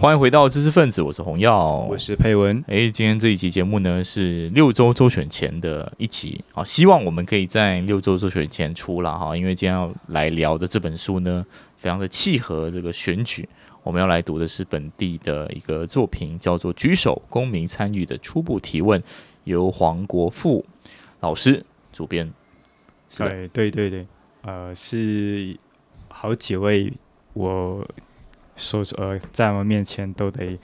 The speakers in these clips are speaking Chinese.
欢迎回到知识分子，我是洪耀，我是佩文。哎，今天这一期节目呢是六周周选前的一集啊，希望我们可以在六周周选前出了哈，因为今天要来聊的这本书呢，非常的契合这个选举。我们要来读的是本地的一个作品，叫做《举手公民参与的初步提问》，由黄国富老师主编。对对对对，呃，是好几位我。说呃，在我们面前都得，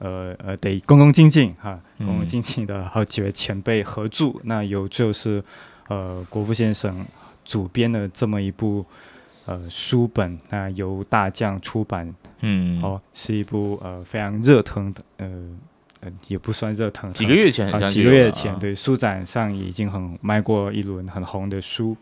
呃呃，得恭恭敬敬哈，恭恭敬敬的好几位前辈合著，那有就是呃国富先生主编的这么一部呃书本，那由大将出版，嗯，哦，是一部呃非常热腾的，呃呃也不算热腾，几个月前，几个月前，对，书展上已经很卖过一轮很红的书，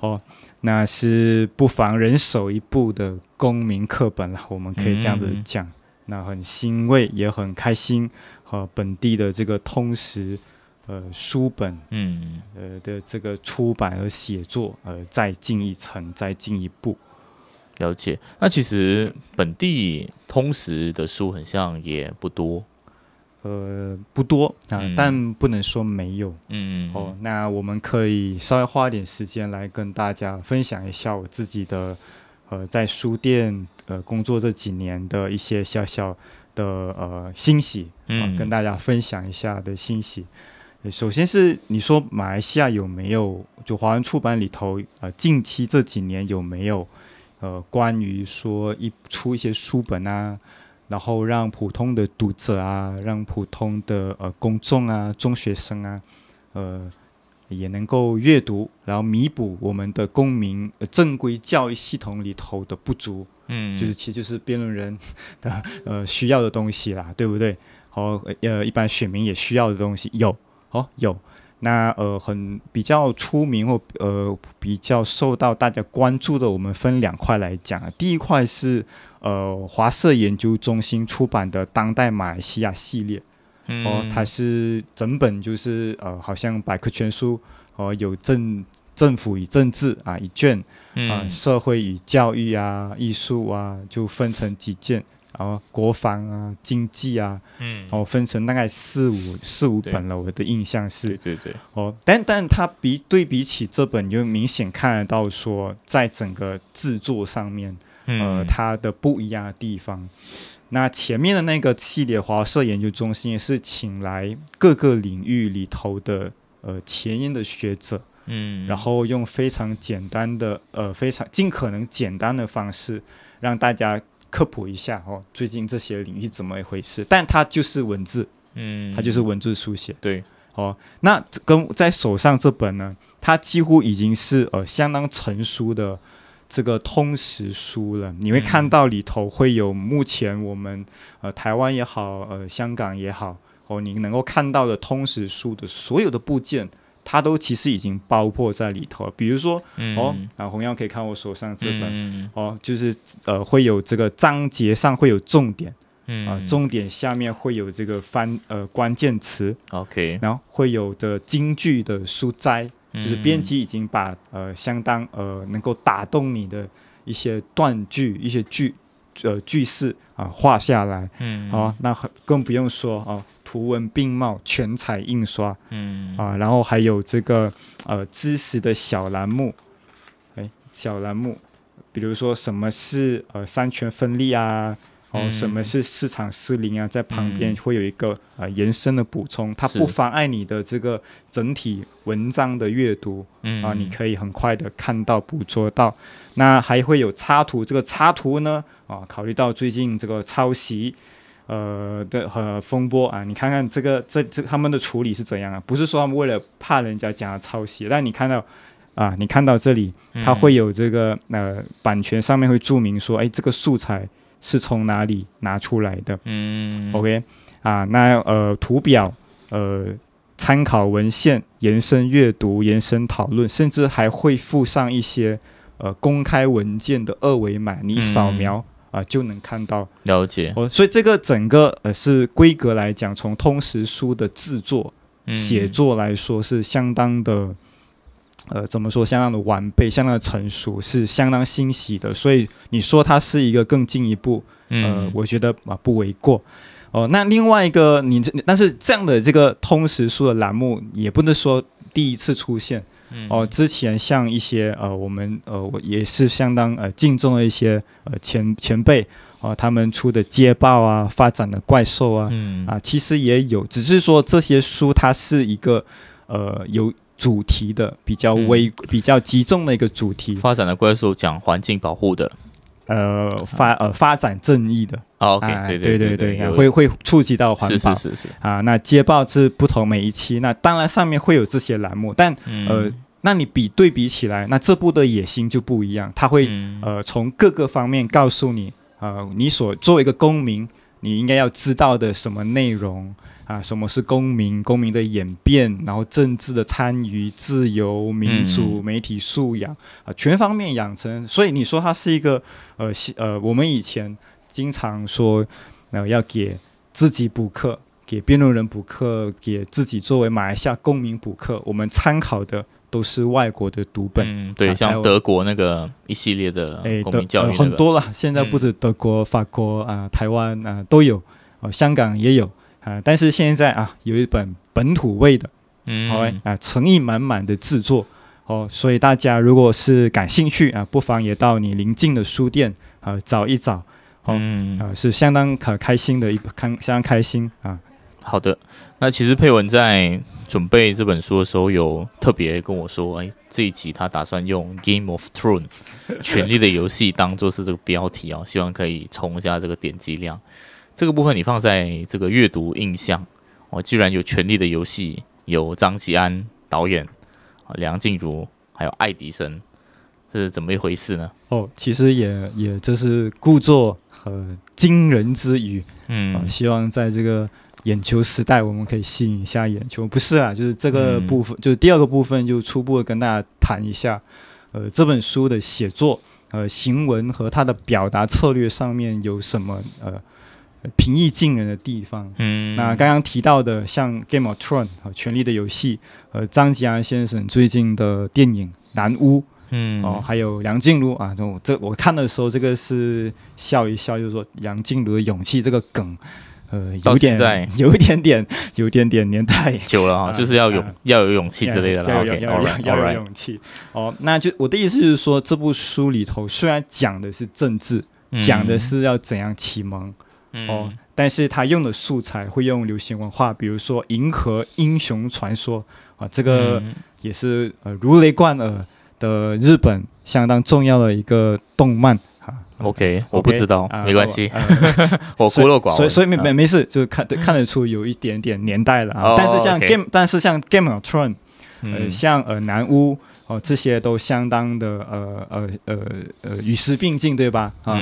哦。那是不妨人手一部的公民课本了，我们可以这样子讲。那很欣慰，也很开心，和本地的这个通识呃书本，嗯呃的这个出版和写作，呃再进一层，再进一步。了解。那其实本地通识的书，很像也不多。呃，不多啊，但不能说没有。嗯哦，那我们可以稍微花一点时间来跟大家分享一下我自己的呃在书店呃工作这几年的一些小小的呃欣喜，嗯，跟大家分享一下的欣喜。首先是你说马来西亚有没有就华文出版里头呃近期这几年有没有呃关于说一出一些书本啊？然后让普通的读者啊，让普通的呃公众啊，中学生啊，呃，也能够阅读，然后弥补我们的公民正规教育系统里头的不足。嗯，就是其实就是辩论人 的呃需要的东西啦，对不对？好，呃，一般选民也需要的东西有，哦，有。那呃，很比较出名或呃比较受到大家关注的，我们分两块来讲啊。第一块是。呃，华社研究中心出版的《当代马来西亚》系列，哦，它是整本就是呃，好像百科全书，哦，有政政府与政治啊一卷，啊，社会与教育啊，艺术啊，就分成几件，然后国防啊，经济啊，嗯，哦，分成大概四五四五本了，我的印象是，对对对，哦，但但它比对比起这本，就明显看得到说，在整个制作上面。呃，它的不一样的地方。那前面的那个系列华社研究中心是请来各个领域里头的呃前沿的学者，嗯，然后用非常简单的呃非常尽可能简单的方式让大家科普一下哦，最近这些领域怎么一回事？但它就是文字，嗯，它就是文字书写，对，哦，那跟在手上这本呢，它几乎已经是呃相当成熟的。这个通识书了，你会看到里头会有目前我们呃台湾也好，呃香港也好，哦，你能够看到的通识书的所有的部件，它都其实已经包括在里头。比如说，哦，啊，红耀可以看我手上这本，哦，就是呃会有这个章节上会有重点，啊，重点下面会有这个翻呃关键词，OK，然后会有的京剧的书摘。就是编辑已经把呃相当呃能够打动你的一些断句、一些句呃句式啊画下来，嗯，好，那更不用说啊图文并茂、全彩印刷，嗯。啊，然后还有这个呃知识的小栏目，哎，小栏目，比如说什么是呃三权分立啊。哦，什么是市场失灵啊？在旁边会有一个呃延伸的补充，它不妨碍你的这个整体文章的阅读啊，你可以很快的看到、捕捉到。那还会有插图，这个插图呢啊，考虑到最近这个抄袭呃的和风波啊，你看看这个这这他们的处理是怎样啊？不是说他们为了怕人家讲抄袭，但你看到啊，你看到这里，它会有这个呃版权上面会注明说，哎，这个素材。是从哪里拿出来的？嗯，OK，啊，那呃，图表、呃，参考文献、延伸阅读、延伸讨论，甚至还会附上一些呃公开文件的二维码，你扫描啊就能看到。了解。哦，所以这个整个呃是规格来讲，从通识书的制作、写作来说是相当的呃，怎么说，相当的完备，相当的成熟，是相当欣喜的。所以你说它是一个更进一步，呃，我觉得啊不为过。哦，那另外一个，你这但是这样的这个通识书的栏目，也不能说第一次出现。哦，之前像一些呃，我们呃，我也是相当呃敬重的一些呃前前辈啊，他们出的街报啊，发展的怪兽啊，啊，其实也有，只是说这些书它是一个呃有。主题的比较微、比较集中的一个主题，发展的怪兽讲环境保护的，呃发呃发展正义的，OK，对对对对，会会触及到环保，是是是。啊。那街报是不同每一期，那当然上面会有这些栏目，但呃，那你比对比起来，那这部的野心就不一样，它会呃从各个方面告诉你，呃，你所作为一个公民，你应该要知道的什么内容。啊，什么是公民？公民的演变，然后政治的参与、自由、民主、媒体素养啊，全方面养成。所以你说它是一个呃，呃，我们以前经常说，呃，要给自己补课，给辩论人补课，给自己作为马来西亚公民补课。我们参考的都是外国的读本，嗯，对，像德国那个一系列的公民教育，很多了。现在不止德国、法国啊，台湾啊都有，哦，香港也有。啊，但是现在啊，有一本本土味的，好啊，诚意满满的制作哦，所以大家如果是感兴趣啊，不妨也到你邻近的书店啊找一找，哦，啊，是相当可开心的一看，相当开心啊。好的，那其实佩文在准备这本书的时候，有特别跟我说，哎，这一集他打算用《Game of Thrones》权力的游戏当做是这个标题哦，希望可以冲一下这个点击量。这个部分你放在这个阅读印象哦，居然有《权力的游戏》，有张吉安导演，梁静茹，还有爱迪生，这是怎么一回事呢？哦，其实也也这是故作和惊人之语，嗯，希望在这个眼球时代，我们可以吸引一下眼球。不是啊，就是这个部分，就是第二个部分，就初步的跟大家谈一下，呃，这本书的写作，呃，行文和它的表达策略上面有什么呃。平易近人的地方，嗯，那刚刚提到的像《Game of Thrones》和，《权力的游戏》，呃，张吉安先生最近的电影《南屋》，嗯，哦，还有梁静茹啊，这这我看的时候，这个是笑一笑，就是说梁静茹的勇气这个梗，呃，有点 有一点点，有一点点年代。久了啊，就是要勇要有勇气之类的了，要要要有勇气。哦，那就我的意思就是说，这部书里头虽然讲的是政治，讲的是要怎样启蒙。哦，但是他用的素材会用流行文化，比如说《银河英雄传说》啊，这个也是呃如雷贯耳的日本相当重要的一个动漫啊。OK，我不知道，没关系，我孤陋寡闻，所以所以没没没事，就看看得出有一点点年代了啊。但是像 Game，但是像 Game of Thrones，呃，像呃南屋哦，这些都相当的呃呃呃呃与时并进，对吧？啊，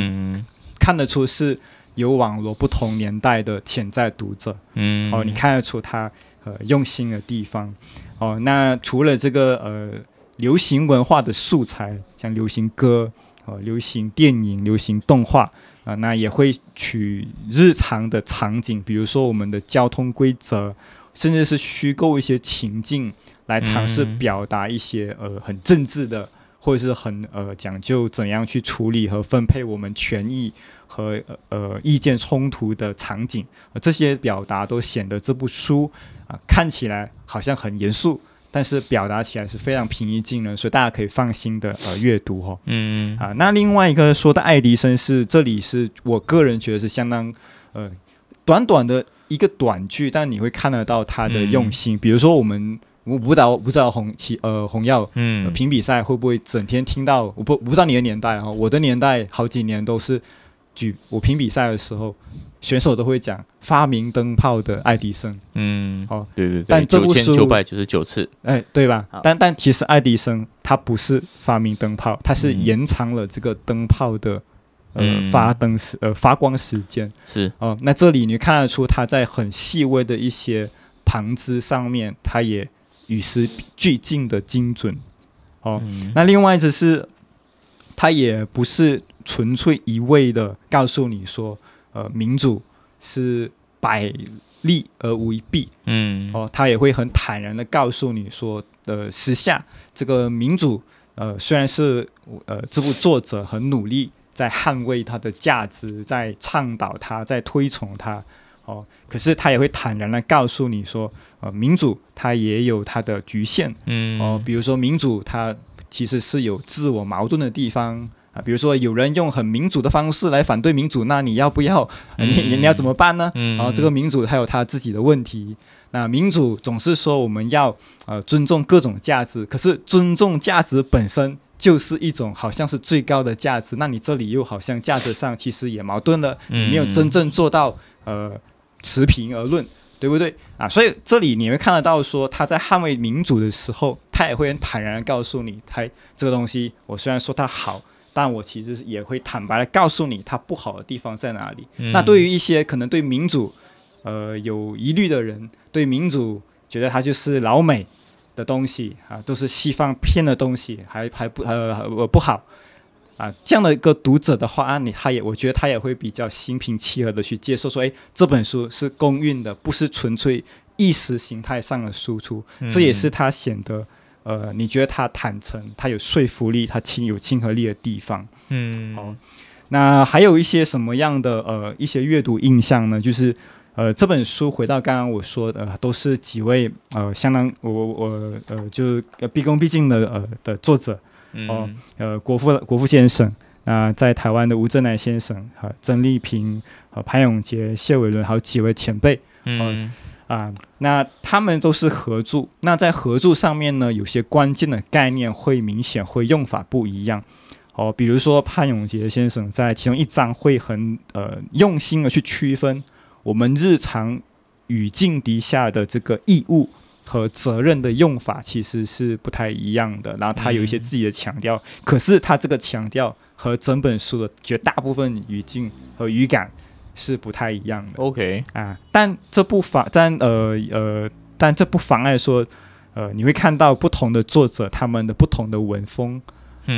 看得出是。有网络不同年代的潜在读者，嗯，哦，你看得出他呃用心的地方，哦，那除了这个呃流行文化的素材，像流行歌、哦流行电影、流行动画啊，那也会取日常的场景，比如说我们的交通规则，甚至是虚构一些情境来尝试表达一些呃很政治的。或者是很呃讲究怎样去处理和分配我们权益和呃意见冲突的场景，这些表达都显得这部书啊看起来好像很严肃，但是表达起来是非常平易近人，所以大家可以放心的呃阅读哈。嗯啊，那另外一个说到爱迪生是这里是我个人觉得是相当呃短短的一个短句，但你会看得到他的用心，比如说我们。我不知道，不知道红旗呃红药嗯评比赛会不会整天听到？我不我不知道你的年代哈，我的年代好几年都是举我评比赛的时候，选手都会讲发明灯泡的爱迪生嗯哦对对对，但这部书九百九十九次哎对吧？但但其实爱迪生他不是发明灯泡，他是延长了这个灯泡的呃发灯时呃发光时间是哦。那这里你看得出他在很细微的一些旁枝上面，他也。与时俱进的精准，哦，那另外就是，他也不是纯粹一味的告诉你说，呃，民主是百利而无一弊。嗯，哦，他也会很坦然的告诉你说，呃，时下这个民主，呃，虽然是呃这部作者很努力在捍卫它的价值，在倡导它，在推崇它，哦，可是他也会坦然的告诉你说，呃，民主它也有它的局限，嗯，哦，比如说民主它其实是有自我矛盾的地方。啊，比如说有人用很民主的方式来反对民主，那你要不要？呃 你你你要怎么办呢？嗯然后这个民主还有他自己的问题。那民主总是说我们要呃尊重各种价值，可是尊重价值本身就是一种好像是最高的价值，那你这里又好像价值上其实也矛盾了，你没有真正做到呃持平而论。对不对啊？所以这里你会看得到，说他在捍卫民主的时候，他也会很坦然的告诉你，他这个东西，我虽然说它好，但我其实也会坦白的告诉你，它不好的地方在哪里。嗯那对于一些可能对民主呃有疑虑的人，对民主觉得它就是老美的东西啊，都是西方骗的东西，还还不呃呃不好啊，这样的一个读者的话，啊，你他也我觉得他也会比较心平气和的去接受说，诶，这本书是公允的，不是纯粹意识形态上的输出，这也是他显得。呃，你觉得他坦诚，他有说服力，他亲有亲和力的地方。嗯，好那还有一些什么样的呃一些阅读印象呢？就是呃这本书回到刚刚我说的，呃都是几位呃相当我我呃就是呃毕恭毕敬的呃的作者嗯哦呃国父国父先生。那在台湾的吴正南先生、和、曾丽萍、和潘永杰、谢伟伦，还有几位前辈嗯啊，那他们都是合著。那在合著上面呢，有些关键的概念会明显会用法不一样。哦，比如说潘永杰先生在其中一章会很呃用心的去区分我们日常语境底下的这个义务和责任的用法其实是不太一样的。然后他有一些自己的强调，可是他这个强调和整本书的绝大部分语境和语感是不太一样的。，OK，啊，但这不妨，但呃呃，但这不妨碍说，呃，你会看到不同的作者他们的不同的文风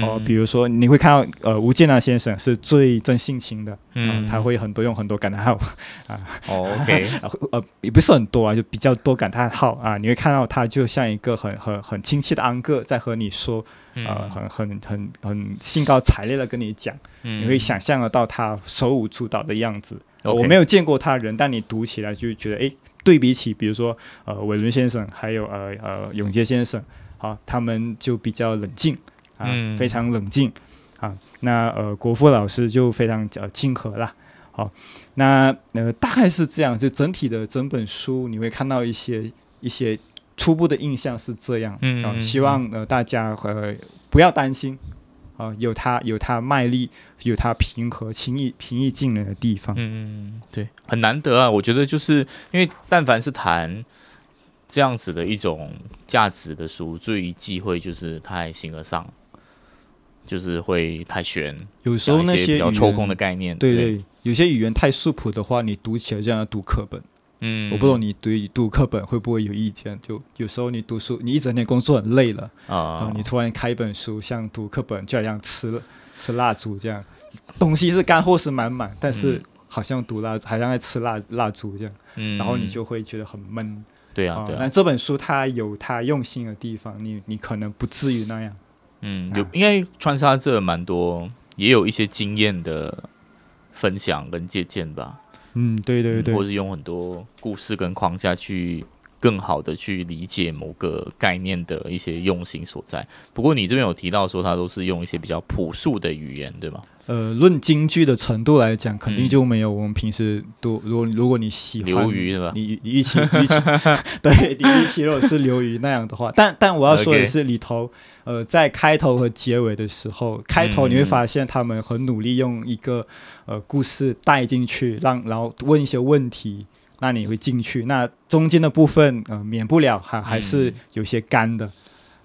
哦、比如说你会看到呃吴建南先生是最真性情的，嗯嗯，他会很多用很多感叹号，哦，OK，呃呃也不是很多啊，就比较多感叹号啊，你会看到他就像一个很很很亲切的安哥在和你说，呃，嗯很很很很兴高采烈的跟你讲，嗯。你会想象得到他手舞足蹈的样子。我没有见过他人，但你读起来就觉得，诶，对比起比如说呃伟伦先生，还有呃呃永杰先生，好、他们就比较冷静啊，嗯非常冷静啊。那呃国富老师就非常呃亲和啦。好，那呃大概是这样，就整体的整本书你会看到一些一些初步的印象是这样，嗯希望呃大家呃不要担心。啊，有他有他卖力，有他平和、轻易平易近人的地方。嗯，对，很难得啊！我觉得就是因为但凡是谈这样子的一种价值的书，最忌讳就是太形而上，就是会太玄，有时候那些语比较抽空的概念。对对，有些语言太素朴的话，你读起来就像读课本。嗯，我不懂你对读课本会不会有意见？就有时候你读书，你一整天工作很累了啊、啊，你突然开一本书，像读课本，就好像吃了吃蜡烛这样，东西是干货是满满，但是嗯好像读蜡，好像在吃蜡蜡烛这样，嗯，然后你就会觉得很闷对啊，对啊那，这本书它有它用心的地方，你你可能不至于那样。嗯，有啊应该穿插这蛮多，也有一些经验的分享跟借鉴吧。嗯，对对对嗯或，是用很多故事跟框架去更好的去理解某个概念的一些用心所在。不过你这边有提到说，它都是用一些比较朴素的语言，对吗？呃，论京剧的程度来讲，肯定嗯就没有我们平时多。如果如果你喜欢流鱼对吧？你你一起一起，对你一起如果是流鱼那样的话，但但我要说的是，里头呃在开头和结尾的时候，开头你会嗯发现他们很努力用一个呃故事带进去，让然后问一些问题，那你会进去。那中间的部分呃免不了还还是嗯有些干的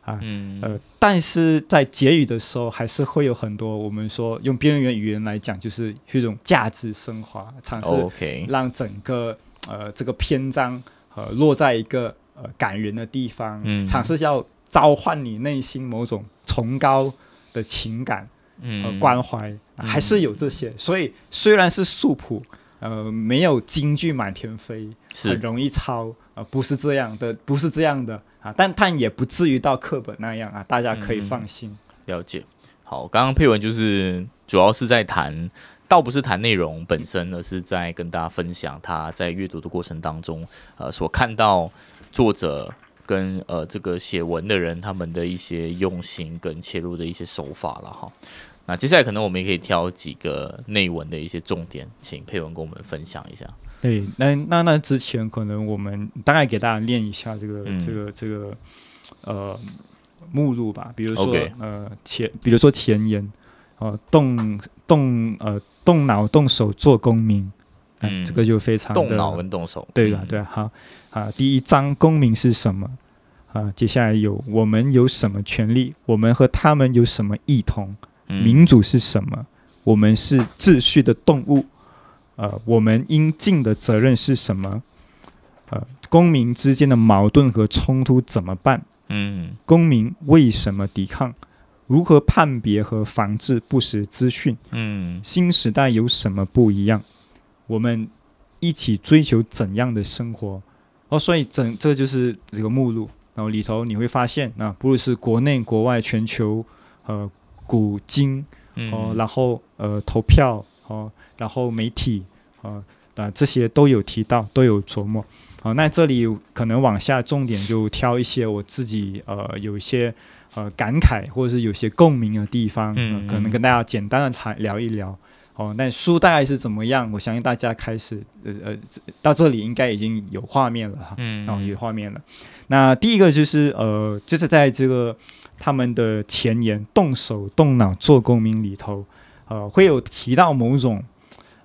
啊，嗯，呃，但是在结语的时候，还是会有很多我们说用边缘语言来讲，就是一种价值升华，尝试让整个呃这个篇章呃落在一个呃感人的地方，嗯。尝试要召唤你内心某种崇高的情感和嗯，关怀，嗯。还是有这些。所以虽然是素朴呃，没有金句满天飞，很容易抄，呃，不是这样的，不是这样的啊，但但也不至于到课本那样啊，大家可以嗯放心。了解。好，刚刚配文就是主要是在谈，倒不是谈内容本身，而是在跟大家分享他在阅读的过程当中，呃，所看到作者跟呃这个写文的人他们的一些用心跟切入的一些手法了哈。那接下来可能我们也可以挑几个内文的一些重点，请佩文跟我们分享一下。对，那那那之前可能我们大概给大家念一下这个、嗯这个这个呃目录吧，比如说呃前，比如说前言，呃动动呃动脑动手做公民，哎嗯这个就非常的动脑跟动手，对吧？嗯对啊，好啊，第一章公民是什么？啊，接下来有我们有什么权利？我们和他们有什么异同？嗯民主是什么？我们是秩序的动物。呃，我们应尽的责任是什么？呃，公民之间的矛盾和冲突怎么办？嗯公民为什么抵抗？如何判别和防治不实资讯？嗯新时代有什么不一样？我们一起追求怎样的生活？哦，所以整这就是这个目录，然后里头你会发现啊，不论是国内、国外、全球，呃，古今嗯哦，然后呃投票哦，然后媒体啊啊这些都有提到，都有琢磨。好、那这里可能往下重点就挑一些我自己呃有一些呃感慨或者是有些共鸣的地方，嗯呃可能跟大家简单的谈聊一聊。哦，那书大概是怎么样？我相信大家开始呃呃到这里应该已经有画面了哈。嗯哦，有画面了。那第一个就是呃，就是在这个他们的前言“动手动脑做公民”里头，呃，会有提到某种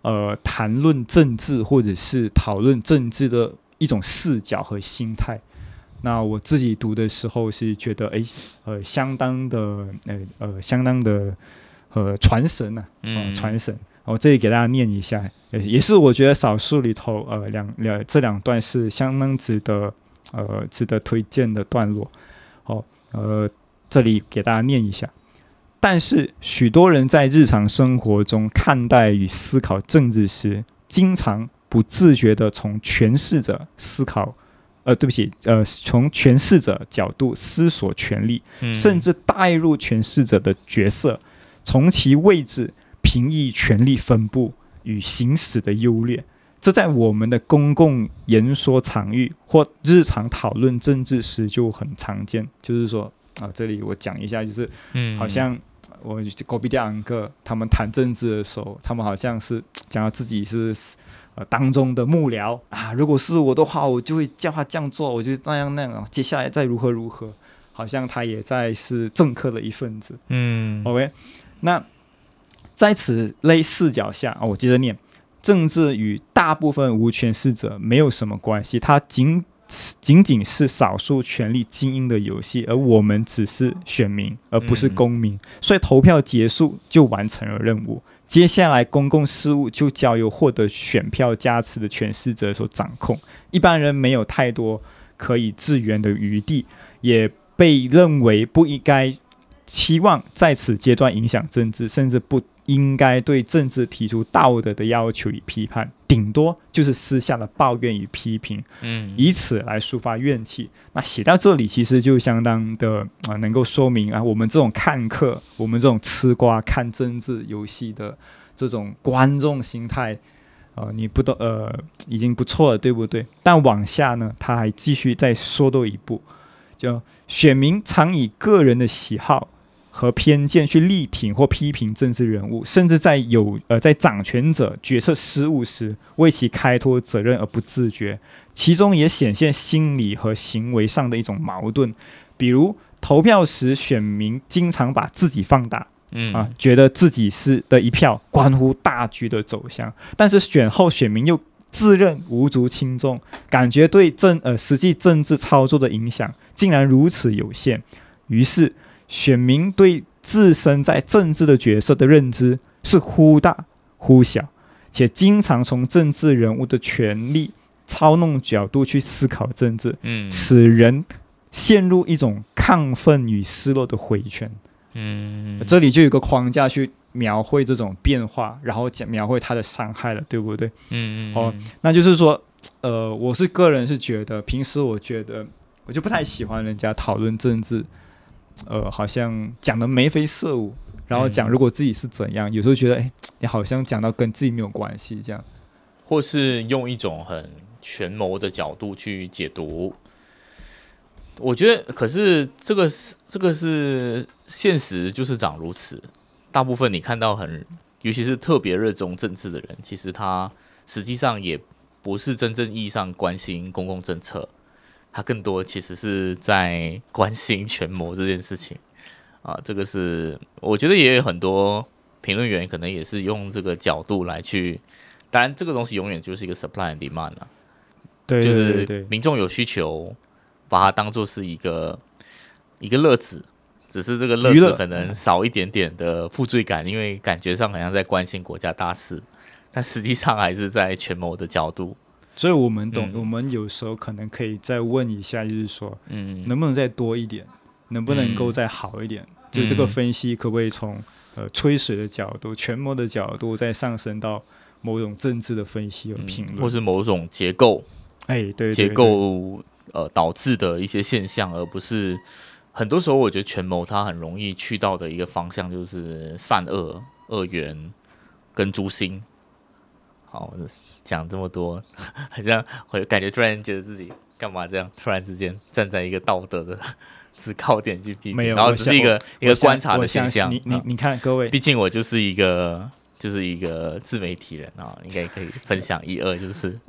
呃谈论政治或者是讨论政治的一种视角和心态。那我自己读的时候是觉得，哎，呃，相当的，呃呃，相当的，呃，传神呐、啊，嗯哦，传神。我这里给大家念一下，也也是我觉得少数里头，呃，两两这两段是相当值得，呃，值得推荐的段落。好、呃，这里给大家念一下。但是许多人在日常生活中看待与思考政治时，经常不自觉地从诠释者思考，呃，对不起，呃，从诠释者角度思索权利，嗯甚至带入诠释者的角色，从其位置评议权力分布与行使的优劣。这在我们的公共言说场域或日常讨论政治时就很常见。就是说啊，这里我讲一下，就是嗯好像我隔壁两个他们谈政治的时候，他们好像是讲到自己是呃当中的幕僚啊，如果是我的话，我就会叫他这样做，我就那样那样，接下来再如何如何，好像他也在是政客的一份子。嗯 OK，那在此类视角下啊，我接着念，政治与大部分无权势者没有什么关系，它仅仅仅是少数权力精英的游戏，而我们只是选民，而不是嗯公民，所以投票结束就完成了任务。接下来，公共事务就交由获得选票加持的权势者所掌控。一般人没有太多可以自圆的余地，也被认为不应该期望在此阶段影响政治，甚至不应该对政治提出道德的要求与批判，顶多就是私下的抱怨与批评，嗯以此来抒发怨气。那写到这里，其实就相当的啊、能够说明啊，我们这种看客，我们这种吃瓜看政治游戏的这种观众心态。呃，你不懂呃已经不错了，对不对？但往下呢，他还继续再说多一步，就选民常以个人的喜好和偏见去力挺或批评政治人物，甚至在有呃在掌权者决策失误时为其开脱责任而不自觉，其中也显现心理和行为上的一种矛盾，比如投票时选民经常把自己放大，嗯。啊，觉得自己是的一票关乎大局的走向，但是选后选民又自认无足轻重，感觉对政呃实际政治操作的影响竟然如此有限，于是选民对自身在政治的角色的认知是忽大忽小，且经常从政治人物的权力操弄角度去思考政治，嗯使人陷入一种亢奋与失落的回圈。嗯这里就有个框架去描绘这种变化，然后讲描绘它的伤害了，对不对？嗯嗯，哦，那就是说，呃，我是个人是觉得，平时我觉得我就不太喜欢人家讨论政治，呃，好像讲的眉飞色舞，然后讲如果自己是怎样，有时候觉得，哎，你好像讲到跟自己没有关系这样，或是用一种很权谋的角度去解读。我觉得，可是这个是这个是现实，就是长如此。大部分你看到很，尤其是特别热衷政治的人，其实他实际上也不是真正意义上关心公共政策，他更多其实是在关心权谋这件事情啊。这个是我觉得也有很多评论员可能也是用这个角度来去，当然这个东西永远就是一个 supply and demand 啊，对，就是民众有需求。把它当做是一个一个乐子，只是这个乐子可能少一点点的负罪感，因为感觉上好像在关心国家大事，但实际上还是在权谋的角度。所以我们懂，我们有时候可能可以再问一下，就是说，嗯，能不能再多一点，能不能够再好一点？就这个分析可不可以从呃吹水的角度、权谋的角度，再上升到某种政治的分析和评论，或是某种结构？哎，对，结构。呃，导致的一些现象，而不是很多时候，我觉得权谋它很容易去到的一个方向，就是善恶、恶缘跟诛心。好，讲这么多，好像会感觉突然觉得自己干嘛这样？突然之间站在一个道德的 制高点去批评，然后只是一个一个观察的现象。你你你看，各位，毕竟我就是一个就是一个自媒体人啊，应该可以分享一二，就是。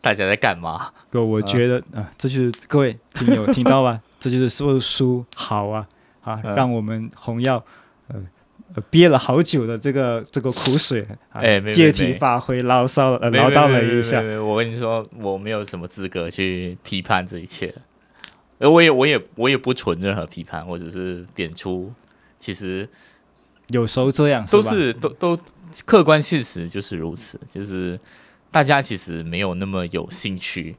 大家在干嘛？哥，我觉得啊，这就是各位听友听到吧？这就是说书好啊啊，让我们红药呃憋了好久的这个这个苦水，哎，借题发挥，唠骚呃唠叨了一下。我跟你说，我没有什么资格去批判这一切，而我也我也我也不存任何批判，我只是点出，其实有时候这样都是都都客观现实就是如此，就是。大家其实没有那么有兴趣，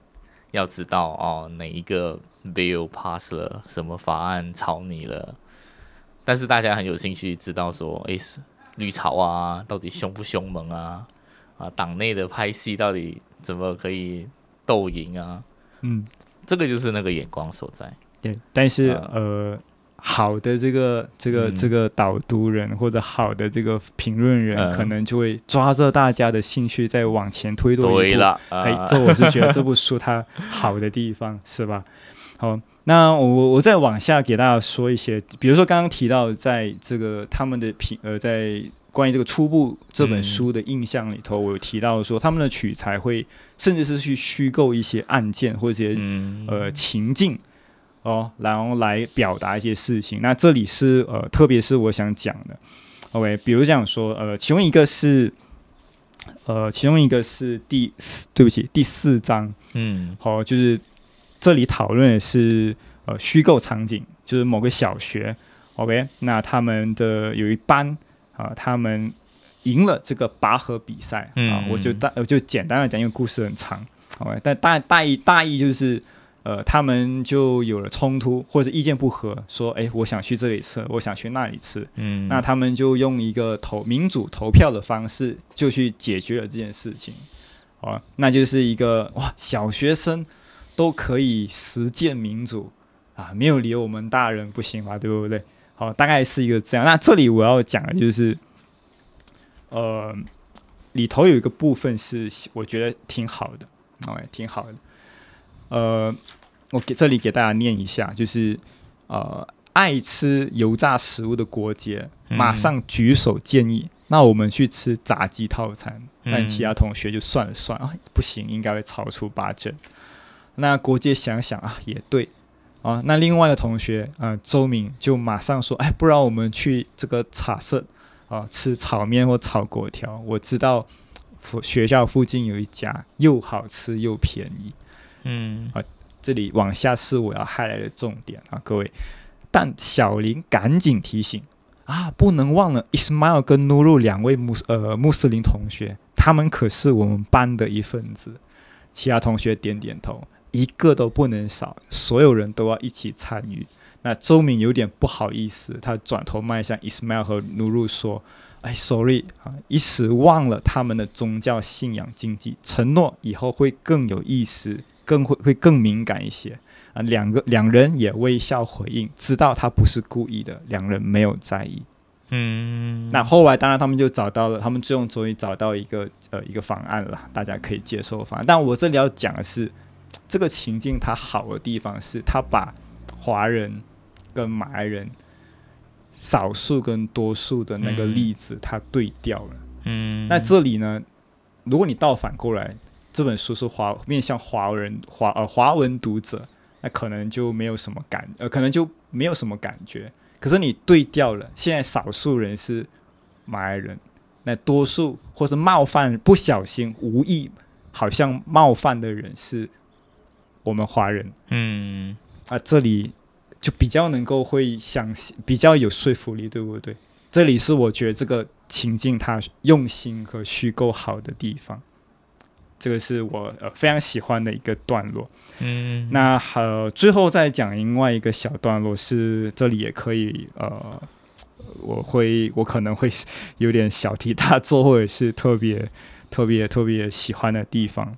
要知道哦，哪一个 bill pass 了，什么法案草拟了。但是大家很有兴趣知道说，哎，绿潮啊，到底凶不凶猛啊？啊，党内的拍戏到底怎么可以斗赢啊？嗯，这个就是那个眼光所在。对，但是呃。好的，这个这个这个导读人或者好的这个评论人，可能就会抓着大家的兴趣再往前推多一步。哎，这我是觉得这部书它好的地方，是吧？好，那我我再往下给大家说一些，比如说刚刚提到，在这个他们的评呃，在关于这个初步这本书的印象里头，我有提到说他们的取材会甚至是去虚构一些案件或者些呃情境。哦，然后来表达一些事情。那这里是呃，特别是我想讲的，OK，比如讲说，呃，其中一个是，呃，其中一个是第四，对不起，第四章，嗯，好，就是这里讨论的是呃虚构场景，就是某个小学，OK，那他们的有一班啊，他们赢了这个拔河比赛啊，我就大我就简单的讲，因为故事很长，OK，但大大意大意就是。呃，他们就有了冲突或者意见不合，说，哎，我想去这里吃，我想去那里吃，嗯，那他们就用一个投民主投票的方式，就去解决了这件事情，哦，那就是一个哇，小学生都可以实践民主啊，没有理由我们大人不行嘛，对不对？好，大概是一个这样。那这里我要讲的就是，呃，里头有一个部分是我觉得挺好的，OK，挺好的。呃，我给这里给大家念一下，就是呃，爱吃油炸食物的国杰马上举手建议，那我们去吃炸鸡套餐。但其他同学就算了算啊，不行，应该会超出八折。那国杰想想啊，也对啊。那另外一个同学啊，周敏就马上说，哎，不然我们去这个茶社啊，吃炒面或炒粿条。我知道学校附近有一家又好吃又便宜。嗯啊，这里往下是我要 highlight 的重点啊，各位。但小林赶紧提醒啊，不能忘了 Ismail 跟 Nuru 两位穆呃穆斯林同学，他们可是我们班的一份子。其他同学点点头，一个都不能少，所有人都要一起参与。那周敏有点不好意思，他转头迈向 Ismail 和 Nuru 说：“哎，sorry 啊，一时忘了他们的宗教信仰禁忌，承诺以后会更有意思，更会会更敏感一些啊。两个两人也微笑回应，知道他不是故意的，两人没有在意。嗯，那后来当然他们就找到了，他们最终终于找到一个呃一个方案了，大家可以接受的方案。但我这里要讲的是，这个情境它好的地方是，它把华人跟马来人少数跟多数的那个嗯例子，它对调了。嗯，那这里呢，如果你倒反过来，这本书是华面向华人华呃华文读者，那可能就没有什么感呃，可能就没有什么感觉。可是你对调了，现在少数人是马来人，那多数或是冒犯不小心无意好像冒犯的人是我们华人。嗯。啊，这里就比较能够会相信，比较有说服力，对不对？这里是我觉得这个情境它用心和虚构好的地方，这个是我呃非常喜欢的一个段落。嗯，那呃，最后再讲另外一个小段落是这里也可以呃，我会我可能会 有点小题大做，或者是特别特别特别喜欢的地方，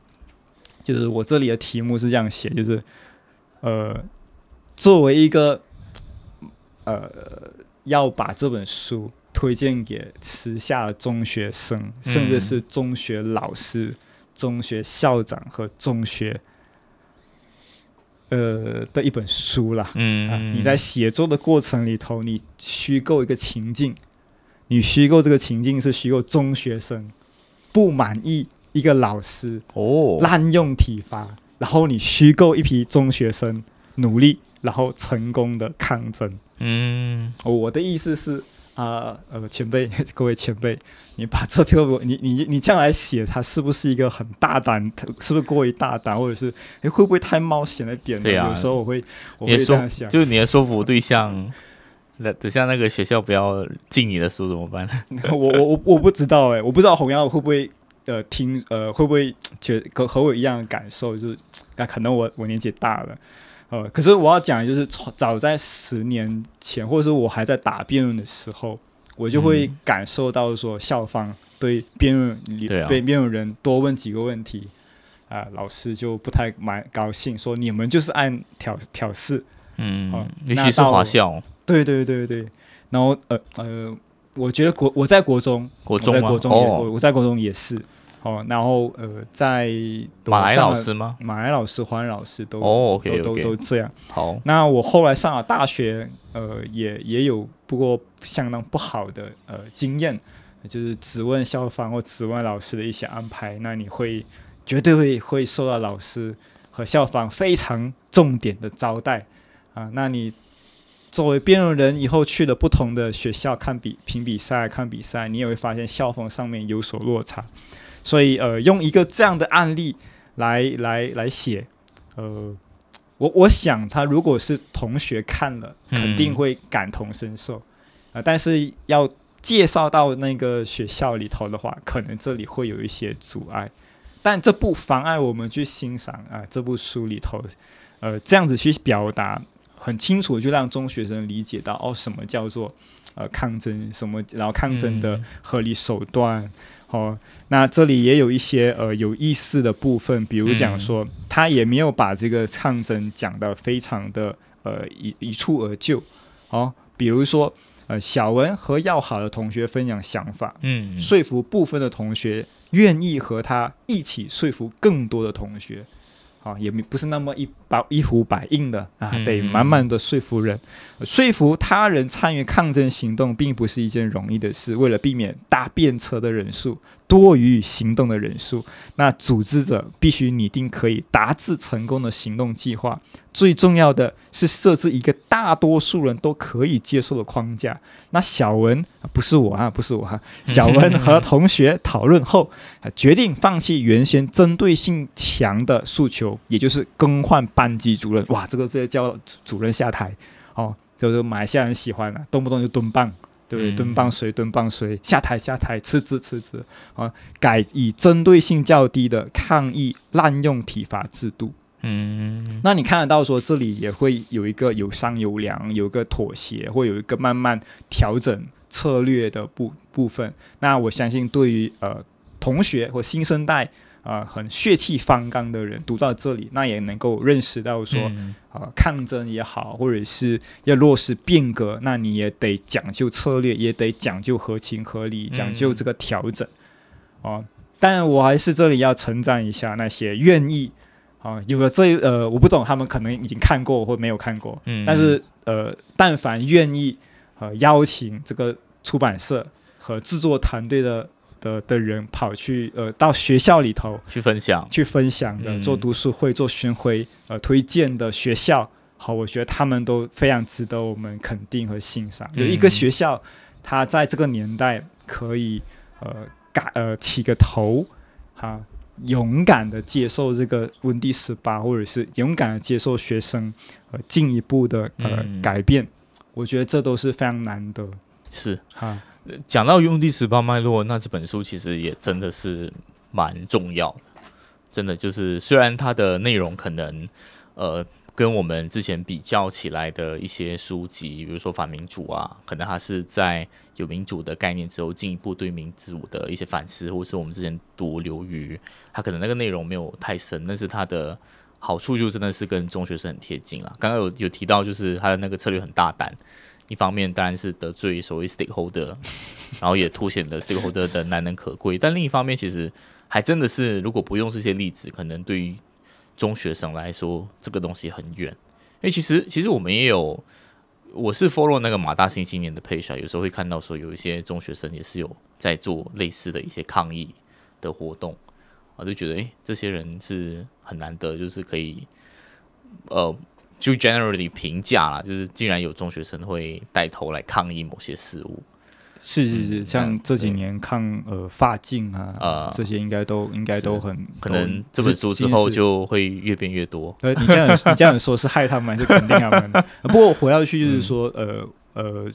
就是我这里的题目是这样写，就是呃，作为一个呃要把这本书推荐给时下的中学生，甚至是中学老师、中学校长和中学。呃的一本书啦。你在写作的过程里头，你虚构一个情境，你虚构这个情境是虚构中学生不满意一个老师哦，滥用体罚，然后你虚构一批中学生努力，然后成功的抗争。嗯哦我的意思是啊，呃，前辈，各位前辈，你把这篇文，你 你你这样来写，它是不是一个很大胆？是不是过于大胆，或者是诶会不会太冒险了点呢？对啊有时候我会我会这样想。就是你的说服对象，那等下那个学校不要进你的书怎么办？我我我我不知道哎、我不知道洪耀会不会呃听呃会不会觉和和我一样的感受，就是那可能我我年纪大了。呃，可是我要讲的就是，从早在十年前，或者是我还在打辩论的时候，我就会嗯感受到说，校方对辩论里对辩论人多问几个问题，啊、老师就不太蛮高兴，说你们就是按挑挑事，嗯好，尤其是华校、对对对对，然后呃呃，我觉得国我在国中，国中？我在国中也、我在国中也是哦，然后呃，在马来老师吗？马来老师、华人老师都、哦，OK 都都都这样。好，那我后来上了大学，呃，也也有不过相当不好的呃经验，就是质问校方或质问老师的一些安排，那你会绝对会会受到老师和校方非常重点的招待啊。那你作为辩论人，以后去了不同的学校看比评比赛、看比赛，你也会发现校风上面有所落差。所以呃，用一个这样的案例来来来写，呃，我我想他如果是同学看了，嗯肯定会感同身受啊、但是要介绍到那个学校里头的话，可能这里会有一些阻碍，但这不妨碍我们去欣赏啊、这部书里头，呃，这样子去表达，很清楚，就让中学生理解到哦，什么叫做呃抗争，什么然后抗争的嗯合理手段。哦，那这里也有一些呃有意思的部分，比如讲说，他也没有把这个抗争讲得非常的呃一一蹴而就。哦，比如说呃小文和要好的同学分享想法，嗯，说服部分的同学愿意和他一起说服更多的同学，啊，也不是那么一包一呼百应的啊，嗯得慢慢的说服人，说服他人参与抗争行动，并不是一件容易的事。为了避免搭便车的人数多于行动的人数，那组织者必须拟定可以达至成功的行动计划。最重要的是设置一个大多数人都可以接受的框架。那小文不是我啊，不是我哈、小文和同学讨论后，啊决定放弃原先针对性强的诉求，也就是更换班级主任。哇，这个直接叫主主任下台哦，就是马来西亚人喜欢啊，动不动就蹲棒。对不对？嗯蹲棒谁蹲棒谁，下台下台，辞职辞职啊！改以针对性较低的抗议滥用体罚制度。嗯，那你看得到说，这里也会有一个有商有量，有一个妥协，会有一个慢慢调整策略的部部分。那我相信对于呃同学或新生代啊、很血气方刚的人读到这里，那也能够认识到说。嗯啊，抗争也好，或者是要落实变革，那你也得讲究策略，也得讲究合情合理，讲究这个调整。哦，但我还是这里要称赞一下那些愿意啊，有了这呃，我不懂他们可能已经看过或没有看过，嗯但是呃，但凡愿意呃邀请这个出版社和制作团队的的的人跑去呃到学校里头去分享，去分享的，嗯。做读书会、做巡回呃推荐的学校，好，我觉得他们都非常值得我们肯定和欣赏。有一个嗯学校，它在这个年代可以呃改呃起个头，哈、勇敢的接受这个温蒂十八，或者是勇敢的接受学生呃进一步的呃、嗯。改变，我觉得这都是非常难得。是。哈。讲到用第十八脉络，那这本书其实也真的是蛮重要的，真的就是虽然它的内容可能呃跟我们之前比较起来的一些书籍，比如说反民主啊，可能它是在有民主的概念之后，进一步对民主的一些反思，或是我们之前读刘瑜，它可能那个内容没有太深，但是它的好处就真的是跟中学生很贴近啊。刚刚有有提到，就是它的那个策略很大胆。一方面当然是得罪所谓 stakeholder，然后也凸显了 stakeholder 的难能可贵。但另一方面，其实还真的是，如果不用这些例子，可能对于中学生来说，这个东西很远。因为其实其实我们也有，我是 follow 那个马大新青年的 page，、啊、有时候会看到说有一些中学生也是有在做类似的一些抗议的活动，我就觉得诶，这些人是很难得，就是可以呃。就 generally 评价啦，就是竟然有中学生会带头来抗议某些事物，是是是，嗯像这几年抗呃发禁啊，呃这些应该都应该都很可能这本书之后就会越变越多。呃，你这样你这样说是害他们还是肯定他们？呃 不过回到去就是说，呃呃，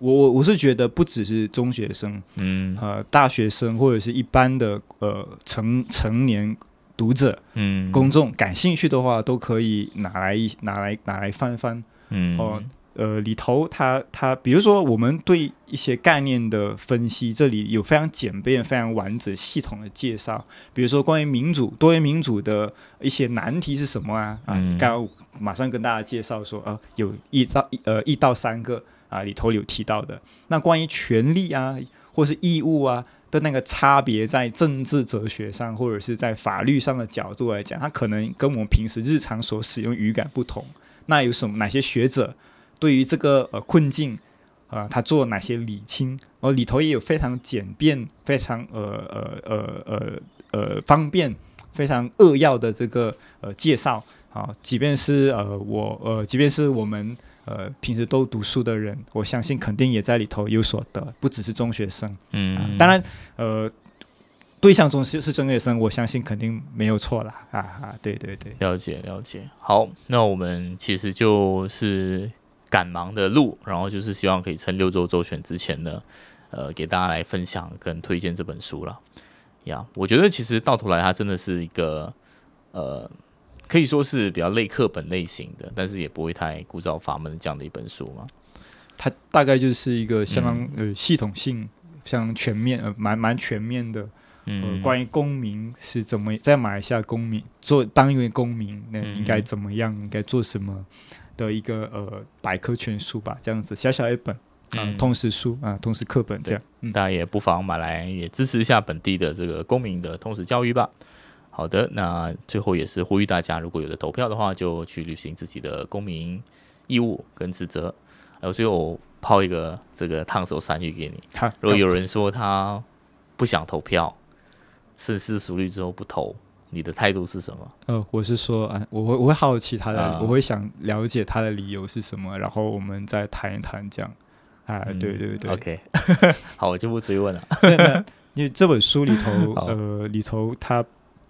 我我我是觉得不只是中学生，嗯呃，大学生或者是一般的呃成成年读者、嗯，公众感兴趣的话，都可以拿来一拿来拿来翻翻。嗯哦呃，里头它它，比如说我们对一些概念的分析，这里有非常简便、非常完整、系统的介绍。比如说关于民主、多元民主的一些难题是什么啊？啊，嗯刚刚马上跟大家介绍说，呃，有一到一呃一到三个啊，里头有提到的。那关于权利啊，或是义务啊的那个差别，在政治哲学上或者是在法律上的角度来讲，它可能跟我们平时日常所使用语感不同。那有什么哪些学者对于这个呃困境，呃，他做哪些理清？而里头也有非常简便、非常呃呃呃呃呃方便、非常扼要的这个呃介绍。啊，即便是呃我呃，即便是我们呃平时都读书的人，我相信肯定也在里头有所得，不只是中学生。啊嗯，当然，呃，对象中是是中学生，我相信肯定没有错啦。啊啊，对对对，了解了解。好，那我们其实就是赶忙的录，然后就是希望可以趁六周周选之前呢，呃，给大家来分享跟推荐这本书了。呀，我觉得其实到头来它真的是一个呃，可以说是比较类课本类型的，但是也不会太枯燥乏闷的这样的一本书嘛。它大概就是一个相当、嗯呃系统性、相当全面呃蛮蛮全面的呃嗯，关于公民是怎么在马来西亚公民做当一位公民那嗯应该怎么样，应该做什么的一个呃百科全书吧，这样子小小一本啊、嗯通识书啊、通识课本这样。嗯，大家也不妨买来也支持一下本地的这个公民的通识教育吧。好的，那最后也是呼吁大家，如果有的投票的话，就去履行自己的公民义务跟职责。还有最后抛一个这个烫手山芋给你，好，如果有人说他不想投票，深思熟虑之后不投，你的态度是什么？呃，我是说啊，我会我会好奇他的，啊我会想了解他的理由是什么，然后我们再谈一谈这样。啊，嗯对对对 OK，好，我就不追问了。因为这本书里头，呃，里头它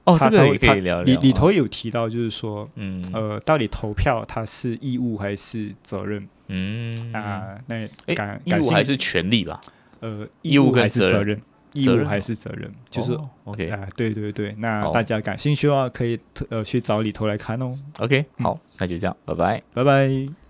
哦，他这个也可以聊聊。里里头有提到，就是说，嗯呃，到底投票它是义务还是责任嗯啊？那感义务还是权利吧？呃义务还是责任？义务还是责任？就是哦 OK 啊，对对对，那大家感兴趣的话，可以特呃去找里头来看哦。OK，嗯好，那就这样，拜拜。拜拜。